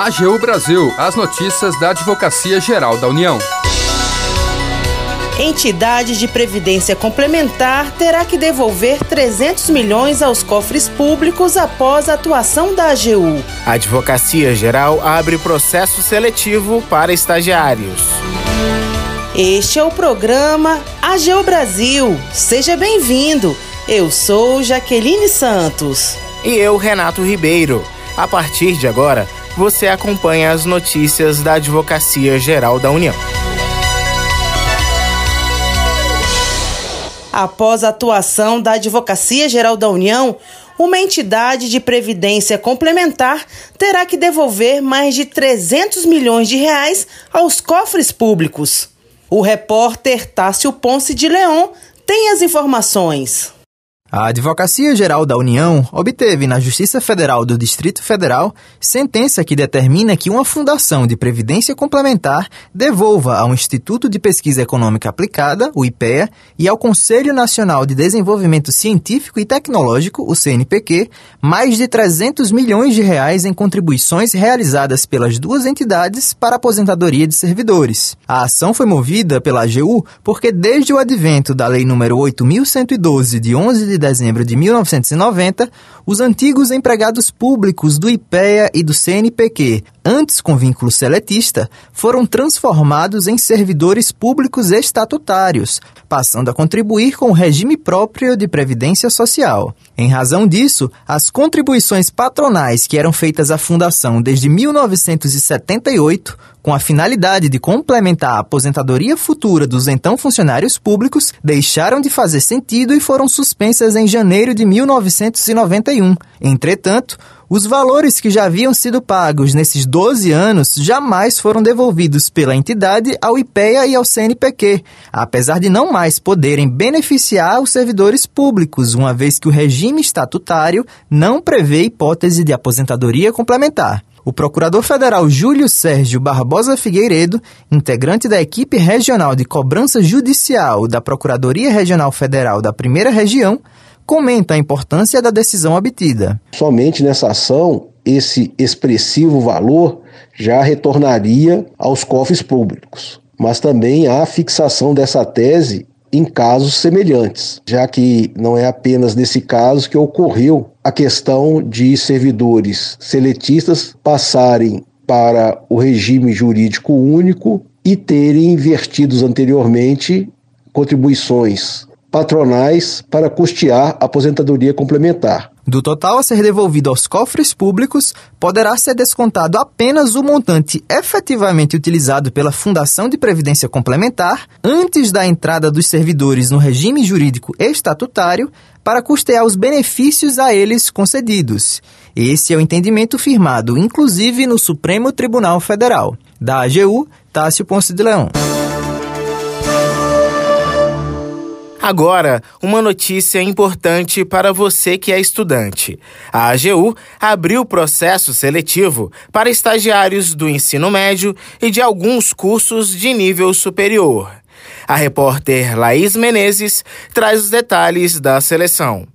AGU Brasil, as notícias da Advocacia Geral da União. Entidade de Previdência Complementar terá que devolver 300 milhões aos cofres públicos após a atuação da AGU. A Advocacia Geral abre processo seletivo para estagiários. Este é o programa AGU Brasil. Seja bem-vindo. Eu sou Jaqueline Santos. E eu, Renato Ribeiro. A partir de agora, você acompanha as notícias da Advocacia Geral da União. Após a atuação da Advocacia Geral da União, uma entidade de previdência complementar terá que devolver mais de 300 milhões de reais aos cofres públicos. O repórter Tássio Ponce de Leon tem as informações. A Advocacia Geral da União obteve na Justiça Federal do Distrito Federal sentença que determina que uma fundação de previdência complementar devolva ao Instituto de Pesquisa Econômica Aplicada, o IPEA, e ao Conselho Nacional de Desenvolvimento Científico e Tecnológico, o CNPq, mais de 300 milhões de reais em contribuições realizadas pelas duas entidades para a aposentadoria de servidores. A ação foi movida pela AGU porque desde o advento da Lei nº 8112 de 11 de dezembro de 1990, os antigos empregados públicos do IPEA e do CNPq, antes com vínculo seletista, foram transformados em servidores públicos estatutários, passando a contribuir com o regime próprio de previdência social. Em razão disso, as contribuições patronais que eram feitas à fundação desde 1978 com a finalidade de complementar a aposentadoria futura dos então funcionários públicos, deixaram de fazer sentido e foram suspensas em janeiro de 1991. Entretanto, os valores que já haviam sido pagos nesses 12 anos jamais foram devolvidos pela entidade ao IPEA e ao CNPq, apesar de não mais poderem beneficiar os servidores públicos, uma vez que o regime estatutário não prevê hipótese de aposentadoria complementar. O procurador federal Júlio Sérgio Barbosa Figueiredo, integrante da equipe regional de cobrança judicial da Procuradoria Regional Federal da Primeira Região, comenta a importância da decisão obtida. Somente nessa ação, esse expressivo valor já retornaria aos cofres públicos. Mas também há a fixação dessa tese em casos semelhantes, já que não é apenas nesse caso que ocorreu a questão de servidores seletistas passarem para o regime jurídico único e terem invertidos anteriormente contribuições patronais para custear a aposentadoria complementar. Do total a ser devolvido aos cofres públicos, poderá ser descontado apenas o montante efetivamente utilizado pela Fundação de Previdência Complementar antes da entrada dos servidores no regime jurídico estatutário para custear os benefícios a eles concedidos. Esse é o entendimento firmado, inclusive, no Supremo Tribunal Federal. Da AGU, Tássio Ponce de Leão. Agora, uma notícia importante para você que é estudante. A AGU abriu processo seletivo para estagiários do ensino médio e de alguns cursos de nível superior. A repórter Laís Menezes traz os detalhes da seleção.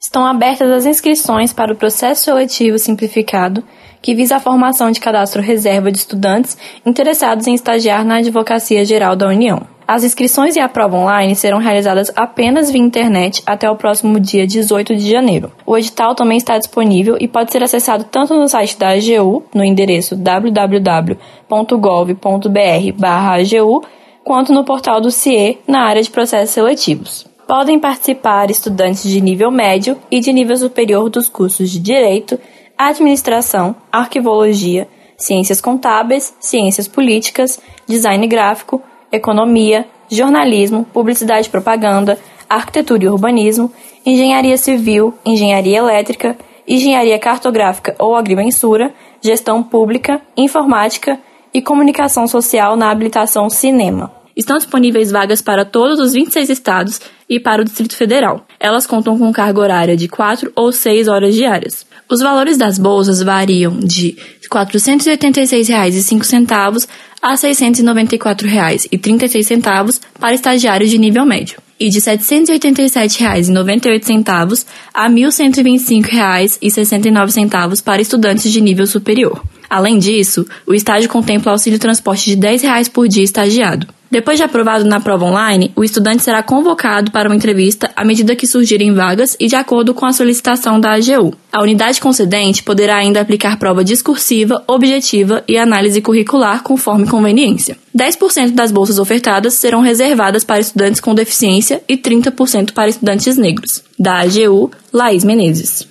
Estão abertas as inscrições para o processo seletivo simplificado, que visa a formação de cadastro reserva de estudantes interessados em estagiar na Advocacia Geral da União. As inscrições e a prova online serão realizadas apenas via internet até o próximo dia 18 de janeiro. O edital também está disponível e pode ser acessado tanto no site da AGU, no endereço www.gov.br/agu, quanto no portal do CIE, na área de processos seletivos. Podem participar estudantes de nível médio e de nível superior dos cursos de Direito, Administração, Arquivologia, Ciências Contábeis, Ciências Políticas, Design Gráfico, economia, jornalismo, publicidade e propaganda, arquitetura e urbanismo, engenharia civil, engenharia elétrica, engenharia cartográfica ou agrimensura, gestão pública, informática e comunicação social na habilitação cinema. Estão disponíveis vagas para todos os 26 estados e para o Distrito Federal. Elas contam com carga horária de 4 ou 6 horas diárias. Os valores das bolsas variam de R$ 486,05 a R$ 694,36 para estagiários de nível médio e de R$ 787,98 a R$ 1.125,69 para estudantes de nível superior. Além disso, o estágio contempla auxílio transporte de 10 reais por dia estagiado. Depois de aprovado na prova online, o estudante será convocado para uma entrevista à medida que surgirem vagas e de acordo com a solicitação da AGU. A unidade concedente poderá ainda aplicar prova discursiva, objetiva e análise curricular conforme conveniência. 10% das bolsas ofertadas serão reservadas para estudantes com deficiência e 30% para estudantes negros. Da AGU, Laís Menezes.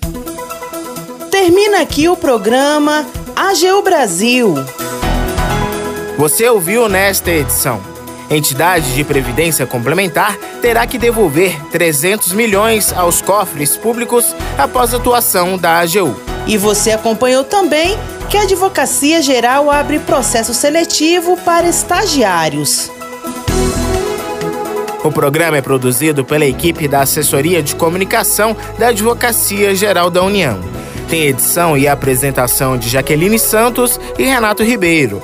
Termina aqui o programa AGU Brasil. Você ouviu nesta edição. Entidade de previdência complementar terá que devolver 300 milhões aos cofres públicos após a atuação da AGU. E você acompanhou também que a Advocacia Geral abre processo seletivo para estagiários. O programa é produzido pela equipe da Assessoria de Comunicação da Advocacia Geral da União. Tem edição e apresentação de Jaqueline Santos e Renato Ribeiro.